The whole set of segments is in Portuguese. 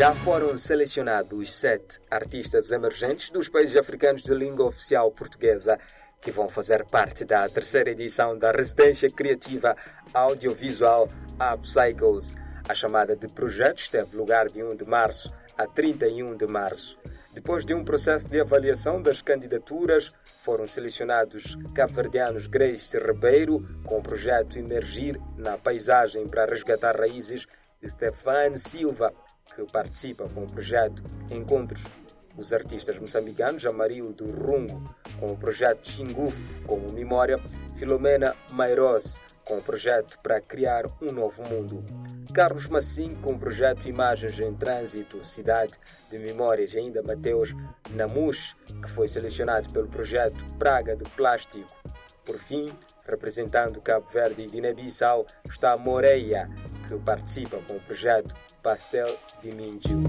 Já foram selecionados sete artistas emergentes dos países africanos de língua oficial portuguesa que vão fazer parte da terceira edição da Residência Criativa Audiovisual Upcycles. A chamada de projetos teve lugar de 1 de março a 31 de março. Depois de um processo de avaliação das candidaturas, foram selecionados cabo-verdianos Grace Ribeiro, com o projeto Emergir na Paisagem para Resgatar Raízes, Stefan Silva, que participa com o projeto Encontros. Os artistas moçambicanos Amarildo Rungo, com o projeto Xinguf como memória, Filomena Mairos, com o projeto para criar um novo mundo. Carlos Massim, com o projeto Imagens em Trânsito, Cidade de Memórias, e ainda Mateus Namush, que foi selecionado pelo projeto Praga de Plástico. Por fim, representando Cabo Verde e Guiné-Bissau, está Moreia, que participa com o projeto Pastel de Mindio.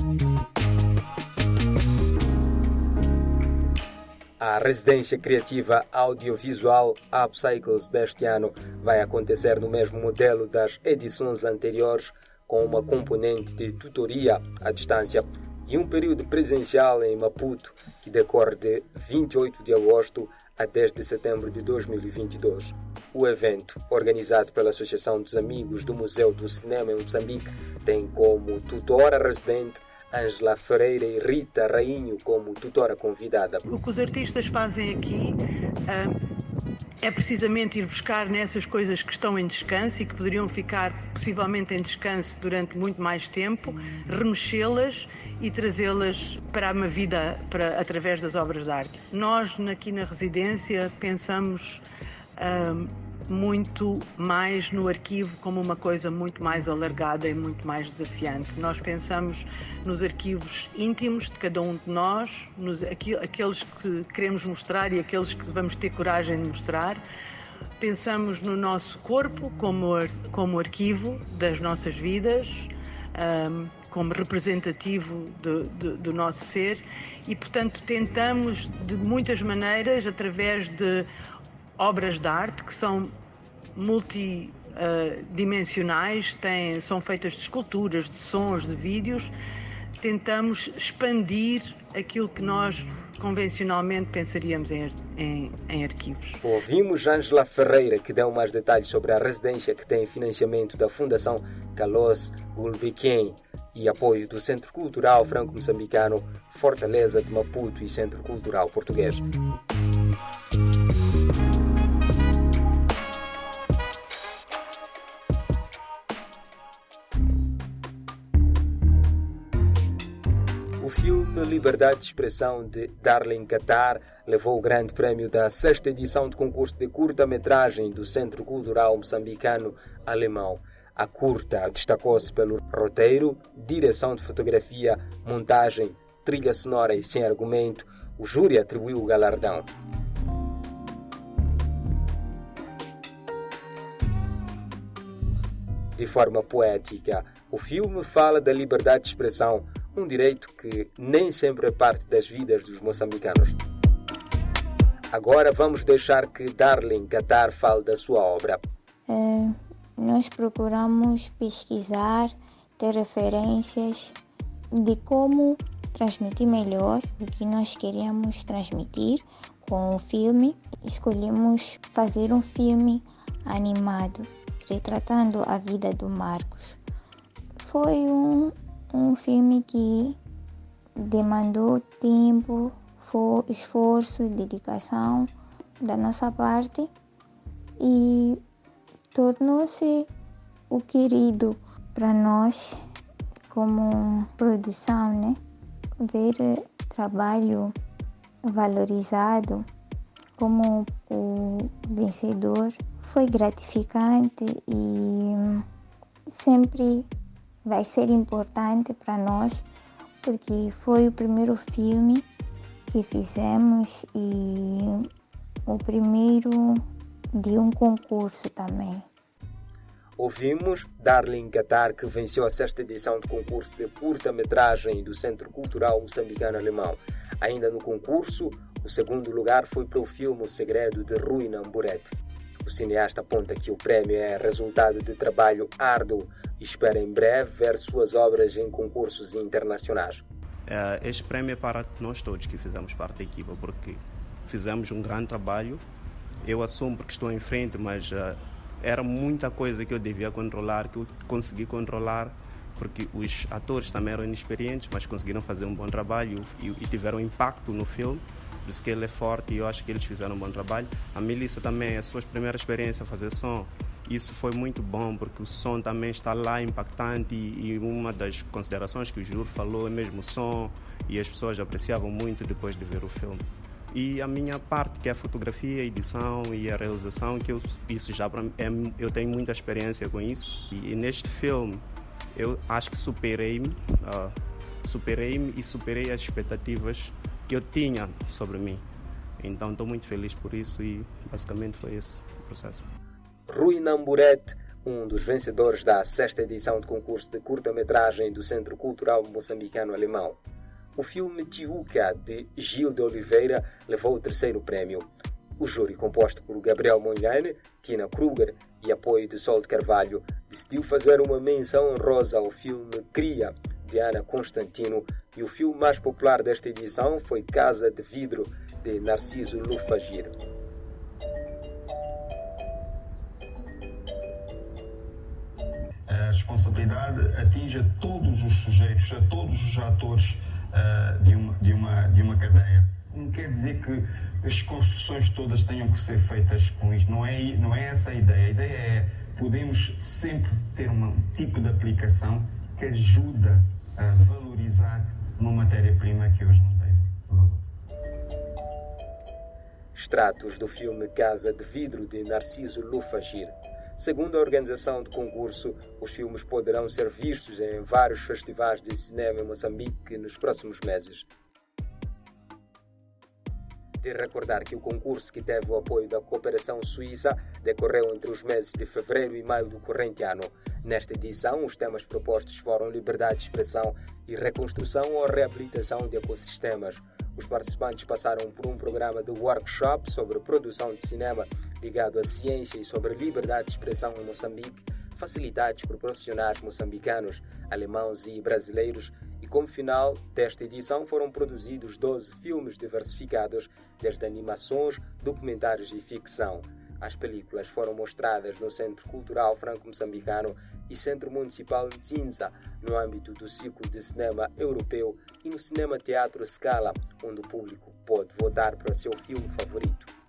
A residência criativa audiovisual Upcycles deste ano vai acontecer no mesmo modelo das edições anteriores, com uma componente de tutoria à distância e um período presencial em Maputo, que decorre de 28 de agosto a 10 de setembro de 2022. O evento, organizado pela Associação dos Amigos do Museu do Cinema em Moçambique, tem como tutora residente Ângela Ferreira e Rita Rainho como tutora convidada. O que os artistas fazem aqui uh, é precisamente ir buscar nessas coisas que estão em descanso e que poderiam ficar possivelmente em descanso durante muito mais tempo, remexê-las e trazê-las para uma vida para, através das obras de arte. Nós aqui na residência pensamos uh, muito mais no arquivo como uma coisa muito mais alargada e muito mais desafiante. Nós pensamos nos arquivos íntimos de cada um de nós, nos, aqueles que queremos mostrar e aqueles que vamos ter coragem de mostrar. Pensamos no nosso corpo como, como arquivo das nossas vidas, um, como representativo do, do, do nosso ser e, portanto, tentamos de muitas maneiras, através de obras de arte que são multidimensionais, têm, são feitas de esculturas, de sons, de vídeos. Tentamos expandir aquilo que nós convencionalmente pensaríamos em, em, em, arquivos. Ouvimos Ângela Ferreira, que deu mais detalhes sobre a residência que tem financiamento da Fundação Carlos Gulbenkian e apoio do Centro Cultural Franco-Moçambicano Fortaleza de Maputo e Centro Cultural Português. Filme Liberdade de Expressão de Darling Qatar levou o grande prémio da sexta edição do concurso de curta-metragem do Centro Cultural Moçambicano Alemão. A curta destacou-se pelo roteiro, direção de fotografia, montagem, trilha sonora e sem argumento. O júri atribuiu o galardão. De forma poética, o filme fala da liberdade de expressão, um direito que nem sempre é parte das vidas dos moçambicanos. Agora vamos deixar que Darling Qatar fale da sua obra. É, nós procuramos pesquisar, ter referências de como transmitir melhor o que nós queríamos transmitir com o filme. Escolhemos fazer um filme animado, retratando a vida do Marcos. Foi um, um filme que demandou tempo, esforço, dedicação da nossa parte e tornou-se o querido para nós como produção, né? Ver trabalho valorizado como o vencedor foi gratificante e sempre vai ser importante para nós porque foi o primeiro filme que fizemos e o primeiro de um concurso também. Ouvimos Darling Qatar, que venceu a sexta edição do concurso de curta-metragem do Centro Cultural Moçambicano Alemão. Ainda no concurso, o segundo lugar foi para o filme O Segredo de Rui Namburete. O cineasta aponta que o prémio é resultado de trabalho árduo e espera em breve ver suas obras em concursos internacionais. É, este prémio é para nós todos que fizemos parte da equipa, porque fizemos um grande trabalho. Eu assumo porque estou em frente, mas uh, era muita coisa que eu devia controlar, que eu consegui controlar, porque os atores também eram inexperientes, mas conseguiram fazer um bom trabalho e tiveram impacto no filme. Por isso que ele é forte e eu acho que eles fizeram um bom trabalho. A Melissa também, a sua primeira experiência a fazer som, isso foi muito bom porque o som também está lá impactante e, e uma das considerações que o júri falou é mesmo o som e as pessoas apreciavam muito depois de ver o filme. E a minha parte, que é a fotografia, a edição e a realização, que eu, isso já é, eu tenho muita experiência com isso. E, e neste filme eu acho que superei-me, uh, superei-me e superei as expectativas que eu tinha sobre mim. Então estou muito feliz por isso e basicamente foi esse o processo. Rui Namburete, um dos vencedores da sexta edição do concurso de curta-metragem do Centro Cultural Moçambicano Alemão. O filme Tiuca, de Gil de Oliveira, levou o terceiro prémio. O júri, composto por Gabriel Monlane, Tina Kruger e apoio de Sol de Carvalho, decidiu fazer uma menção honrosa ao filme Cria, de Ana Constantino, e o filme mais popular desta edição foi Casa de Vidro, de Narciso Lufagir. A responsabilidade atinge a todos os sujeitos, a todos os atores uh, de, uma, de, uma, de uma cadeia. Não quer dizer que as construções todas tenham que ser feitas com isto. Não é, não é essa a ideia. A ideia é podemos sempre ter um tipo de aplicação que ajuda a valorizar uma matéria-prima que hoje não tem. Extratos do filme Casa de Vidro de Narciso Lufagir. Segundo a organização do concurso, os filmes poderão ser vistos em vários festivais de cinema em Moçambique nos próximos meses de recordar que o concurso que teve o apoio da cooperação suíça decorreu entre os meses de fevereiro e maio do corrente ano. Nesta edição, os temas propostos foram liberdade de expressão e reconstrução ou reabilitação de ecossistemas. Os participantes passaram por um programa de workshop sobre produção de cinema ligado à ciência e sobre liberdade de expressão em Moçambique, facilitados por profissionais moçambicanos, alemãos e brasileiros como final desta edição foram produzidos 12 filmes diversificados, desde animações, documentários e ficção. As películas foram mostradas no Centro Cultural Franco-Moçambicano e Centro Municipal de Zinza, no âmbito do ciclo de cinema europeu, e no Cinema Teatro Scala, onde o público pode votar para seu filme favorito.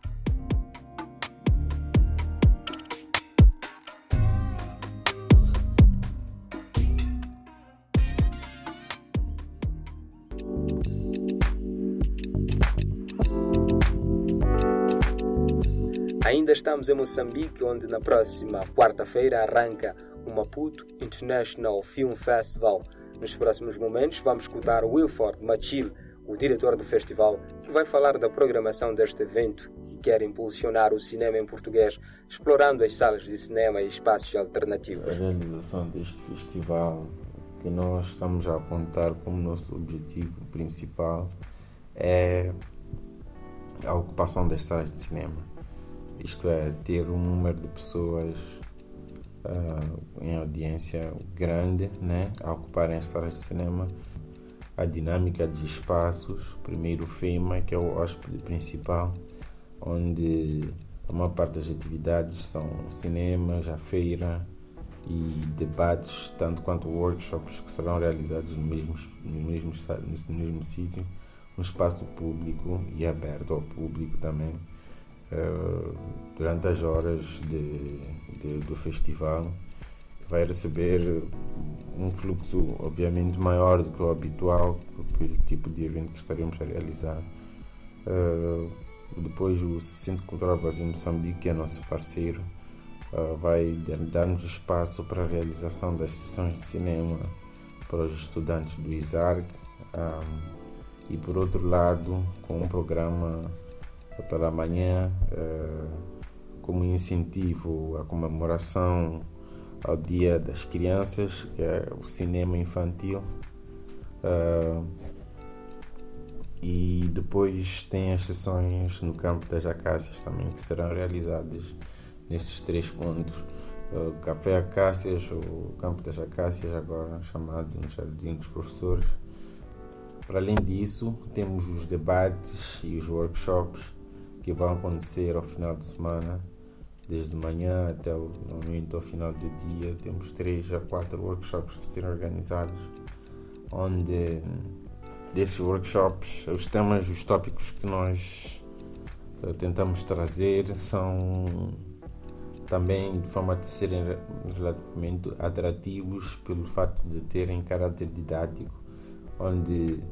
Estamos em Moçambique, onde na próxima quarta-feira arranca o Maputo International Film Festival. Nos próximos momentos vamos escutar Wilford Machil, o diretor do festival, que vai falar da programação deste evento que quer impulsionar o cinema em português, explorando as salas de cinema e espaços alternativos. A realização deste festival, que nós estamos a apontar como nosso objetivo principal, é a ocupação das salas de cinema isto é, ter um número de pessoas uh, em audiência grande né, a ocuparem as salas de cinema, a dinâmica de espaços, primeiro o FEMA, que é o hóspede principal, onde a maior parte das atividades são cinemas, a feira e debates, tanto quanto workshops que serão realizados no mesmo, no mesmo, no mesmo sítio, um espaço público e aberto ao público também durante as horas de, de, do festival, vai receber um fluxo obviamente maior do que o habitual, pelo tipo de evento que estaremos a realizar. Uh, depois o Centro Cultural Brasil Moçambique, que é nosso parceiro, uh, vai dar-nos espaço para a realização das sessões de cinema para os estudantes do ISARC um, e por outro lado com um programa pela manhã eh, como incentivo à comemoração ao Dia das Crianças, que é o cinema infantil. Eh, e depois tem as sessões no campo das acácias também que serão realizadas nesses três pontos. O Café Acácias, o Campo das Acácias, agora chamado no Jardim dos Professores. Para além disso, temos os debates e os workshops que vão acontecer ao final de semana, desde manhã até o momento ao final do dia. Temos três a quatro workshops a serem organizados, onde desses workshops os temas, os tópicos que nós eh, tentamos trazer são também de forma de serem relativamente atrativos pelo fato de terem caráter didático, onde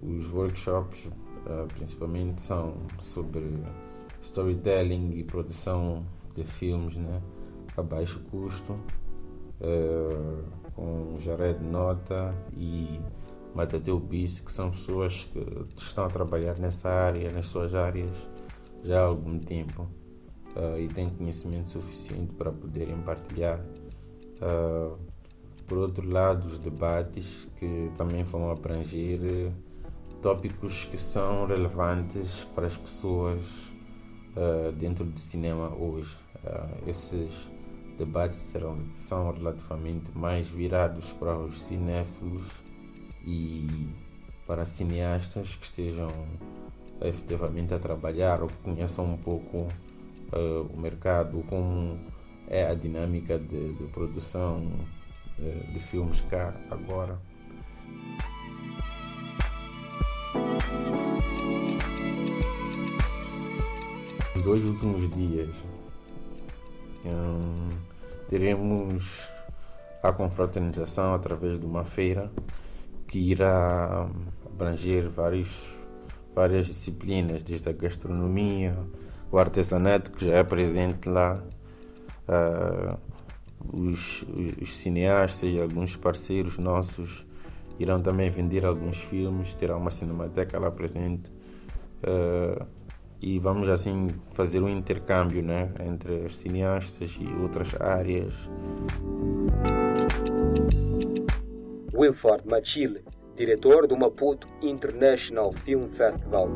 os workshops uh, principalmente são sobre storytelling e produção de filmes né, a baixo custo, uh, com Jared Nota e Matateu Bis, que são pessoas que estão a trabalhar nessa área, nas suas áreas, já há algum tempo uh, e têm conhecimento suficiente para poderem partilhar. Por outro lado, os debates que também vão abranger tópicos que são relevantes para as pessoas dentro do cinema hoje. esses debates serão, são relativamente mais virados para os cinéfilos e para cineastas que estejam efetivamente a trabalhar ou que conheçam um pouco uh, o mercado, como é a dinâmica de, de produção uh, de filmes cá agora. Dois últimos dias um, teremos a confraternização através de uma feira que irá abranger vários, várias disciplinas, desde a gastronomia, o artesanato que já é presente lá, uh, os, os, cineastas e alguns parceiros nossos irão também vender alguns filmes, terá uma cinemateca lá presente. Uh, e vamos assim fazer um intercâmbio né, entre os cineastas e outras áreas. Wilford Machile, diretor do Maputo International Film Festival.